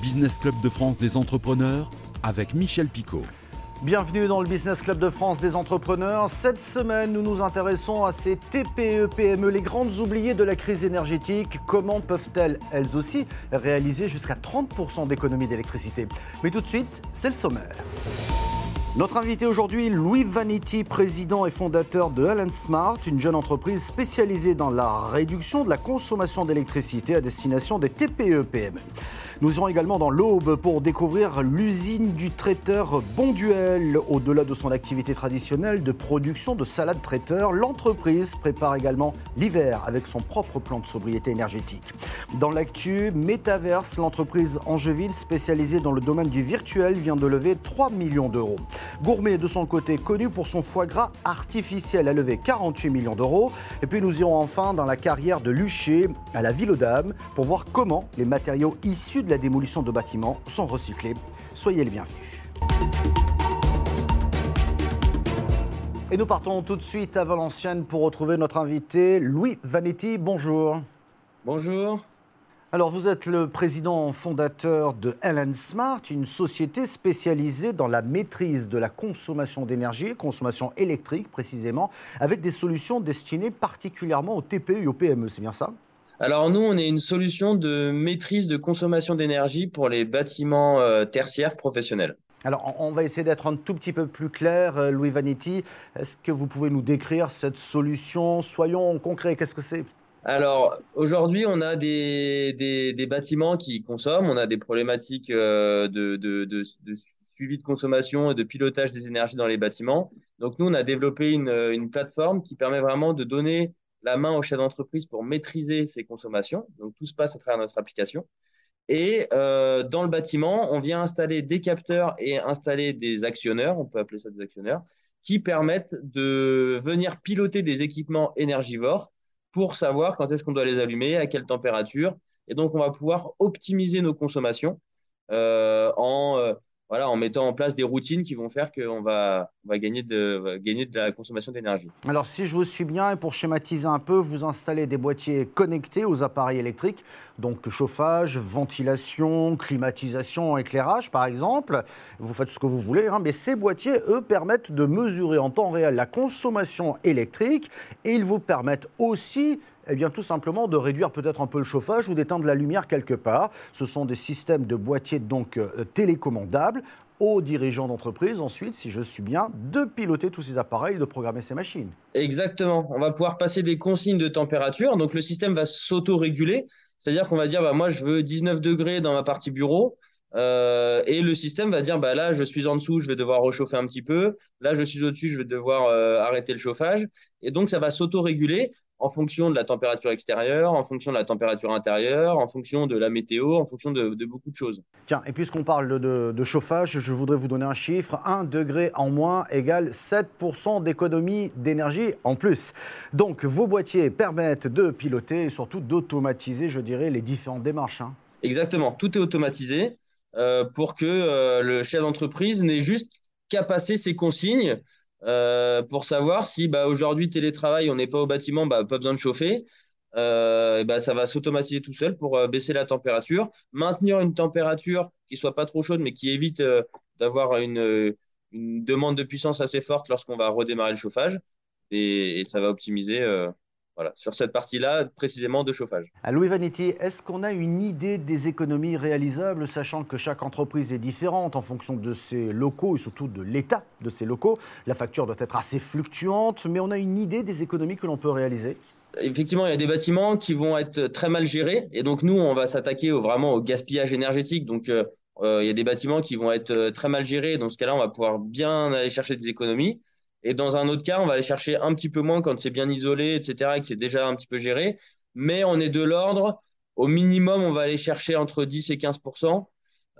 Business Club de France des entrepreneurs avec Michel Picot. Bienvenue dans le Business Club de France des entrepreneurs. Cette semaine, nous nous intéressons à ces TPE, PME, les grandes oubliées de la crise énergétique. Comment peuvent-elles, elles aussi, réaliser jusqu'à 30% d'économie d'électricité? Mais tout de suite, c'est le sommaire. Notre invité aujourd'hui, Louis Vanity, président et fondateur de Allen Smart, une jeune entreprise spécialisée dans la réduction de la consommation d'électricité à destination des TPE-PME. Nous irons également dans l'Aube pour découvrir l'usine du traiteur Bonduel. Au-delà de son activité traditionnelle de production de salades traiteur, l'entreprise prépare également l'hiver avec son propre plan de sobriété énergétique. Dans l'actu, Metaverse, l'entreprise angevine spécialisée dans le domaine du virtuel vient de lever 3 millions d'euros. Gourmet, de son côté, connu pour son foie gras artificiel, a levé 48 millions d'euros. Et puis nous irons enfin dans la carrière de Luché à la Ville aux Dames pour voir comment les matériaux issus de la démolition de bâtiments sont recyclés. Soyez les bienvenus. Et nous partons tout de suite à Valenciennes pour retrouver notre invité Louis Vanetti. Bonjour. Bonjour. Alors, vous êtes le président fondateur de Ellen Smart, une société spécialisée dans la maîtrise de la consommation d'énergie, consommation électrique précisément, avec des solutions destinées particulièrement aux TPE et aux PME. C'est bien ça? Alors nous, on est une solution de maîtrise de consommation d'énergie pour les bâtiments euh, tertiaires professionnels. Alors, on va essayer d'être un tout petit peu plus clair, euh, Louis Vanetti. Est-ce que vous pouvez nous décrire cette solution? Soyons concrets, qu'est-ce que c'est? Alors aujourd'hui, on a des, des, bâtiments qui consomment, on a des problématiques euh, de, de, suivi de consommation et de pilotage des énergies dans les bâtiments. Donc nous, on a développé une, une plateforme qui permet vraiment de donner la main au chef d'entreprise pour maîtriser ses consommations. Donc tout se passe à travers notre application. Et euh, dans le bâtiment, on vient installer des capteurs et installer des actionneurs, on peut appeler ça des actionneurs, qui permettent de venir piloter des équipements énergivores pour savoir quand est-ce qu'on doit les allumer, à quelle température. Et donc, on va pouvoir optimiser nos consommations euh, en euh, voilà, en mettant en place des routines qui vont faire qu'on va, va, gagner, de, gagner de la consommation d'énergie. Alors, si je vous suis bien, pour schématiser un peu, vous installez des boîtiers connectés aux appareils électriques, donc chauffage, ventilation, climatisation, éclairage, par exemple. Vous faites ce que vous voulez, hein, mais ces boîtiers, eux, permettent de mesurer en temps réel la consommation électrique et ils vous permettent aussi eh bien, tout simplement de réduire peut-être un peu le chauffage ou d'éteindre la lumière quelque part. Ce sont des systèmes de boîtiers donc euh, télécommandables aux dirigeants d'entreprise ensuite, si je suis bien, de piloter tous ces appareils de programmer ces machines. Exactement. On va pouvoir passer des consignes de température. Donc le système va s'auto-réguler. C'est-à-dire qu'on va dire, bah, moi je veux 19 degrés dans ma partie bureau. Euh, et le système va dire, bah, là je suis en dessous, je vais devoir réchauffer un petit peu. Là je suis au-dessus, je vais devoir euh, arrêter le chauffage. Et donc ça va s'auto-réguler en fonction de la température extérieure, en fonction de la température intérieure, en fonction de la météo, en fonction de, beaucoup de choses. Tiens, et puisqu'on parle de, chauffage, je voudrais vous donner un chiffre. 1 degré en moins égale 7% d'économie d'énergie en plus. Donc vos boîtiers permettent de piloter et surtout d'automatiser, je dirais, les différentes démarches. Hein. Exactement, tout est automatisé euh, pour que euh, le chef d'entreprise n'ait juste qu'à passer ses consignes euh, pour savoir si bah, aujourd'hui télétravail, on n'est pas au bâtiment, bah, pas besoin de chauffer. Euh, bah, ça va s'automatiser tout seul pour euh, baisser la température, maintenir une température qui soit pas trop chaude, mais qui évite d'avoir une, demande de puissance assez forte lorsqu'on va redémarrer le chauffage. Et ça va optimiser voilà, sur cette partie-là, précisément de chauffage. À Louis Vanetti, est-ce qu'on a une idée des économies réalisables, sachant que chaque entreprise est différente en fonction de ses locaux et surtout de l'état de ses locaux? La facture doit être assez fluctuante, mais on a une idée des économies que l'on peut réaliser? Effectivement, il y a des bâtiments qui vont être très mal gérés, et donc nous, on va s'attaquer vraiment au gaspillage énergétique. Donc, euh, euh, il y a des bâtiments qui vont être euh, très mal gérés. Dans ce cas-là, on va pouvoir bien aller chercher des économies. Et dans un autre cas, on va aller chercher un petit peu moins quand c'est bien isolé, etc., et que c'est déjà un petit peu géré. Mais on est de l'ordre, au minimum, on va aller chercher entre 10 et 15%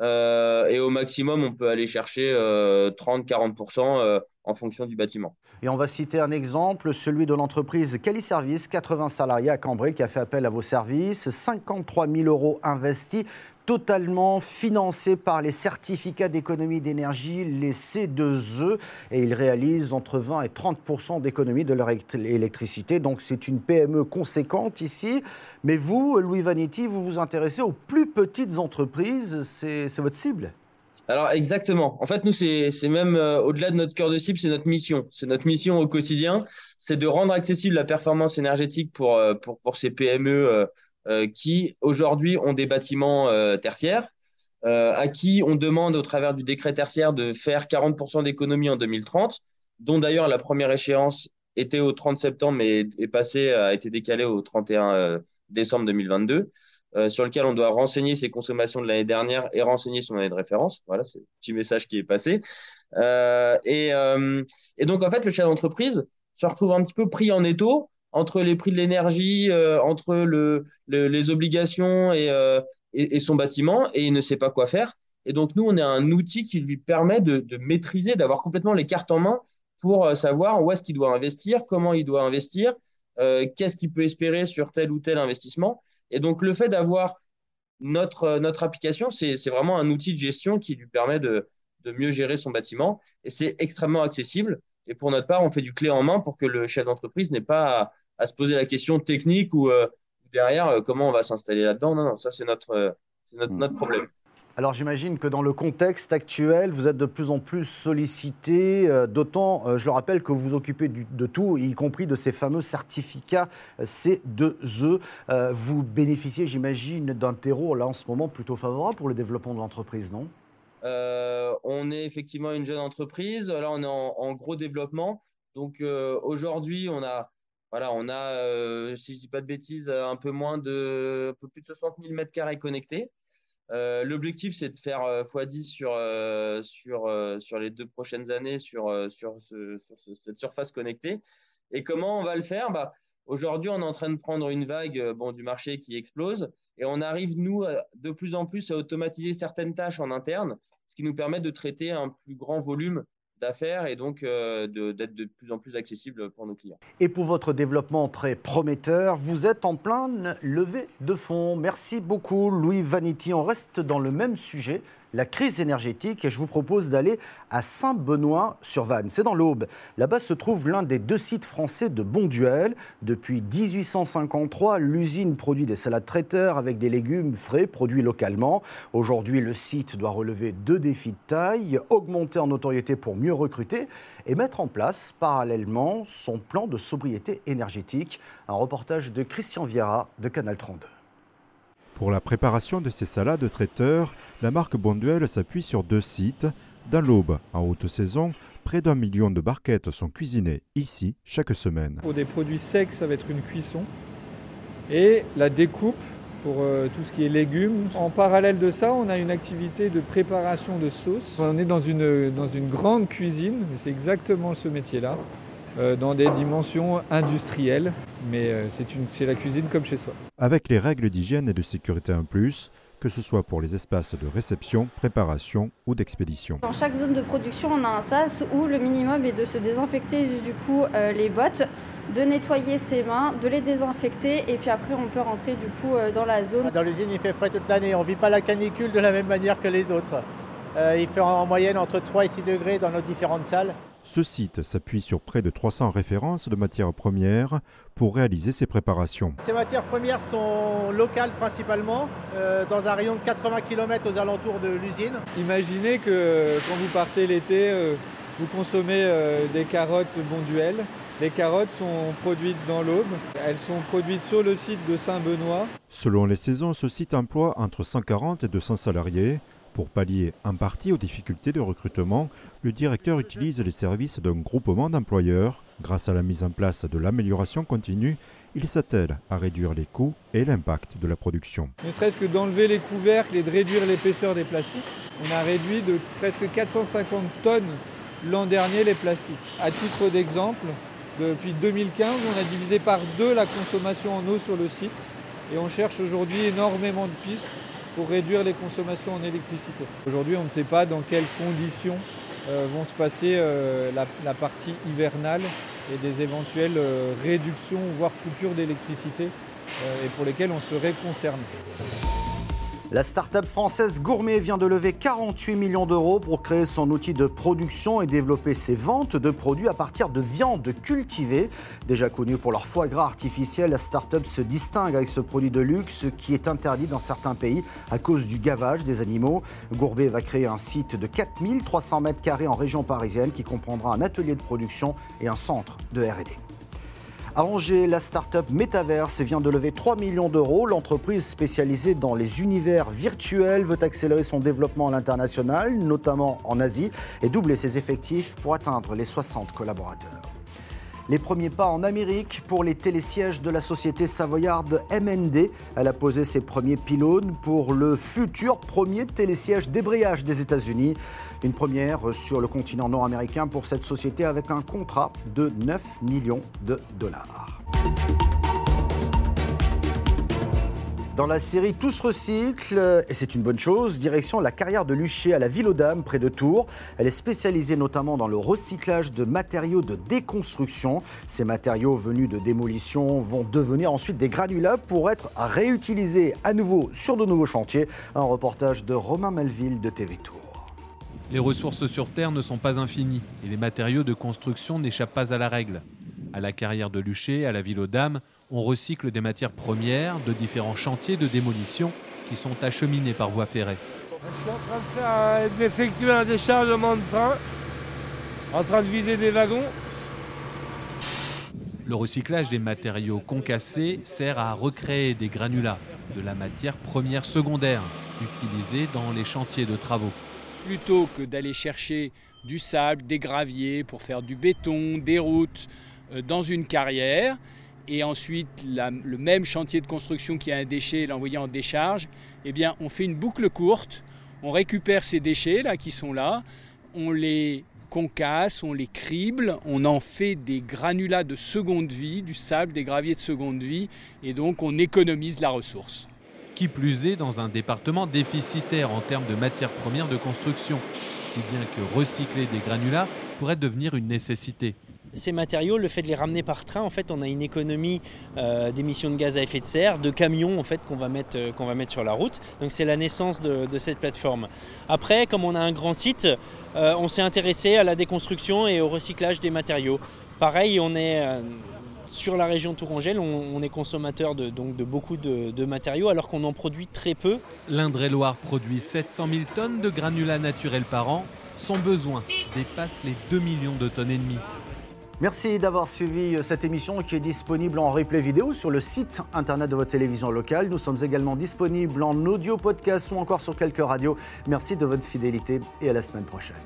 euh, et au maximum, on peut aller chercher 30-40% euh, euh, en fonction du bâtiment. Et on va citer un exemple, celui de l'entreprise Cali-Service, 80 salariés à Cambrai, qui a fait appel à vos services, 53 000 euros investis totalement financés par les certificats d'économie d'énergie, les C2E, et ils réalisent entre 20 et 30% d'économie de leur électricité. Donc c'est une PME conséquente ici. Mais vous, Louis Vanetti, vous vous intéressez aux plus petites entreprises, c'est votre cible? Alors exactement. En fait, nous, c'est même euh, au-delà de notre cœur de cible, c'est notre mission. C'est notre mission au quotidien, c'est de rendre accessible la performance énergétique pour, euh, pour, pour ces PME euh, qui, aujourd'hui, ont des bâtiments tertiaires, à qui on demande au travers du décret tertiaire de faire 40% d'économie en 2030, dont d'ailleurs la première échéance était au 30 septembre, mais est passée, a été décalée au 31 décembre 2022. Euh, sur lequel on doit renseigner ses consommations de l'année dernière et renseigner son année de référence. Voilà, c'est le petit message qui est passé. Euh, euh, et, donc, en fait, le chef d'entreprise se retrouve un petit peu pris en étau entre les prix de l'énergie, entre le, les obligations et, et, son bâtiment, et il ne sait pas quoi faire. Et donc, nous, on est un outil qui lui permet de, maîtriser, d'avoir complètement les cartes en main pour savoir où est-ce qu'il doit investir, comment il doit investir, qu'est-ce qu'il peut espérer sur tel ou tel investissement. Et donc, le fait d'avoir notre, euh, application, c'est vraiment un outil de gestion qui lui permet de mieux gérer son bâtiment. Et c'est extrêmement accessible. Et pour notre part, on fait du clé en main pour que le chef d'entreprise n'ait pas à, se poser la question technique ou euh, derrière euh, comment on va s'installer là-dedans. Non, non, ça, c'est notre, notre, notre problème. Alors j'imagine que dans le contexte actuel, vous êtes de plus en plus sollicité, euh, d'autant, euh, je le rappelle, que vous vous occupez de tout, y compris de ces fameux certificats euh, C2E. vous bénéficiez, j'imagine, d'un terreau là en ce moment plutôt favorable pour le développement de l'entreprise, non? On est effectivement une jeune entreprise, là on est en, gros développement. Donc aujourd'hui, on a voilà, on a, si je dis pas de bêtises, un peu moins de, un peu plus de 60 000 mètres carrés connectés. Euh, l'objectif, c'est de faire x10 euh, sur, euh, sur, sur les deux prochaines années sur, sur, cette surface connectée. Et comment on va le faire? Bah, Aujourd'hui, on est en train de prendre une vague bon, du marché qui explose et on arrive, nous, de plus en plus à automatiser certaines tâches en interne, ce qui nous permet de traiter un plus grand volume d'affaires et donc euh, d'être de, plus en plus accessible pour nos clients. Et pour votre développement très prometteur, vous êtes en plein levée de fonds. Merci beaucoup Louis Vanity. On reste dans le même sujet la crise énergétique et je vous propose d'aller à Saint-Benoît-sur-Vanne. C'est dans l'Aube. Là-bas se trouve l'un des deux sites français de Bonduel. Depuis 1853, l'usine produit des salades traiteurs avec des légumes frais produits localement. Aujourd'hui, le site doit relever deux défis de taille, augmenter en notoriété pour mieux recruter et mettre en place parallèlement son plan de sobriété énergétique. Un reportage de Christian Viera de Canal 32. Pour la préparation de ces salades traiteurs, la marque Bonduel s'appuie sur deux sites. Dans l'Aube, en haute saison, près d'un million de barquettes sont cuisinées ici chaque semaine. Pour des produits secs, ça va être une cuisson. Et la découpe pour euh, tout ce qui est légumes. En parallèle de ça, on a une activité de préparation de sauces. On est dans une, dans une grande cuisine, c'est exactement ce métier-là. Euh, dans des dimensions industrielles, mais euh, c'est la cuisine comme chez soi. Avec les règles d'hygiène et de sécurité en plus, que ce soit pour les espaces de réception, préparation ou d'expédition. Dans chaque zone de production, on a un sas où le minimum est de se désinfecter du coup euh, les bottes, de nettoyer ses mains, de les désinfecter et puis après on peut rentrer du coup dans la zone. Dans l'usine il fait frais toute l'année, on ne vit pas la canicule de la même manière que les autres. il fait en moyenne entre 3 et 6 degrés dans nos différentes salles. Ce site s'appuie sur près de 300 références de matières premières pour réaliser ces préparations. Ces matières premières sont locales principalement, euh, dans un rayon de 80 km aux alentours de l'usine. Imaginez que quand vous partez l'été, euh, vous consommez euh, des carottes Bonduel. Les carottes sont produites dans l'Aube. Elles sont produites sur le site de Saint-Benoît. Selon les saisons, ce site emploie entre 140 et 200 salariés. Pour pallier en partie aux difficultés de recrutement, le directeur utilise les services d'un groupement d'employeurs. Grâce à la mise en place de l'amélioration continue, il s'attelle à réduire les coûts et l'impact de la production. Ne serait-ce que d'enlever les couvercles et de réduire l'épaisseur des plastiques, on a réduit de presque 450 tonnes l'an dernier les plastiques. À titre d'exemple, depuis 2015, on a divisé par deux la consommation en eau sur le site et on cherche aujourd'hui énormément de pistes pour réduire les consommations en électricité. Aujourd'hui, on ne sait pas dans quelles conditions euh, vont se passer euh, la, partie hivernale et des éventuelles euh, réductions voire coupures d'électricité et pour lesquelles on serait concerné. La start-up française Gourmet vient de lever 48 millions d'euros pour créer son outil de production et développer ses ventes de produits à partir de viande cultivée. Déjà connue pour leur foie gras artificiel, la start-up se distingue avec ce produit de luxe qui est interdit dans certains pays à cause du gavage des animaux. Gourmet va créer un site de 4300 mètres carrés en région parisienne qui comprendra un atelier de production et un centre de R&D. À Angers, la start-up Metaverse vient de lever 3 millions d'euros. L'entreprise spécialisée dans les univers virtuels veut accélérer son développement à l'international, notamment en Asie, et doubler ses effectifs pour atteindre les 60 collaborateurs. Les premiers pas en Amérique pour les télésièges de la société savoyarde MND. Elle a posé ses premiers pylônes pour le futur premier télésiège débrayage des États-Unis. Une première sur le continent nord-américain pour cette société avec un contrat de 9 millions de dollars. Dans la série Tous recycle, et c'est une bonne chose, direction la carrière de Luché à la Ville aux Dames, près de Tours. Elle est spécialisée notamment dans le recyclage de matériaux de déconstruction. Ces matériaux venus de démolition vont devenir ensuite des granulats pour être réutilisés à nouveau sur de nouveaux chantiers. Un reportage de Romain Melville de TV Tours. Les ressources sur Terre ne sont pas infinies et les matériaux de construction n'échappent pas à la règle. À la carrière de Luché, à la Ville aux Dames, on recycle des matières premières de différents chantiers de démolition qui sont acheminés par voie ferrée. Je suis en train de faire d'effectuer un déchargement de train, en train de vider des wagons. Le recyclage des matériaux concassés sert à recréer des granulats, de la matière première secondaire, utilisée dans les chantiers de travaux. Plutôt que d'aller chercher du sable, des graviers pour faire du béton, des routes euh, dans une carrière, et ensuite le même chantier de construction qui a un déchet l'envoyer en décharge, eh bien on fait une boucle courte, on récupère ces déchets là qui sont là, on les concasse, on les crible, on en fait des granulats de seconde vie, du sable, des graviers de seconde vie, et donc on économise la ressource. Plus est dans un département déficitaire en termes de matières premières de construction, si bien que recycler des granulats pourrait devenir une nécessité ces matériaux, le fait de les ramener par train, en fait, on a une économie euh, d'émissions de gaz à effet de serre, de camions en fait qu'on va mettre euh, va mettre sur la route. Donc c'est la naissance de, cette plateforme. Après, comme on a un grand site, euh, on s'est intéressé à la déconstruction et au recyclage des matériaux. Pareil, on est sur la région Tourangelle, on, est consommateur de, donc de beaucoup de, de matériaux alors qu'on en produit très peu. L'Indre-et-Loire produit 700 000 tonnes de granulats naturels par an. Son besoin dépasse les 2 millions de tonnes et demie. Merci d'avoir suivi cette émission qui est disponible en replay vidéo sur le site internet de votre télévision locale. Nous sommes également disponibles en audio podcast ou encore sur quelques radios. Merci de votre fidélité et à la semaine prochaine.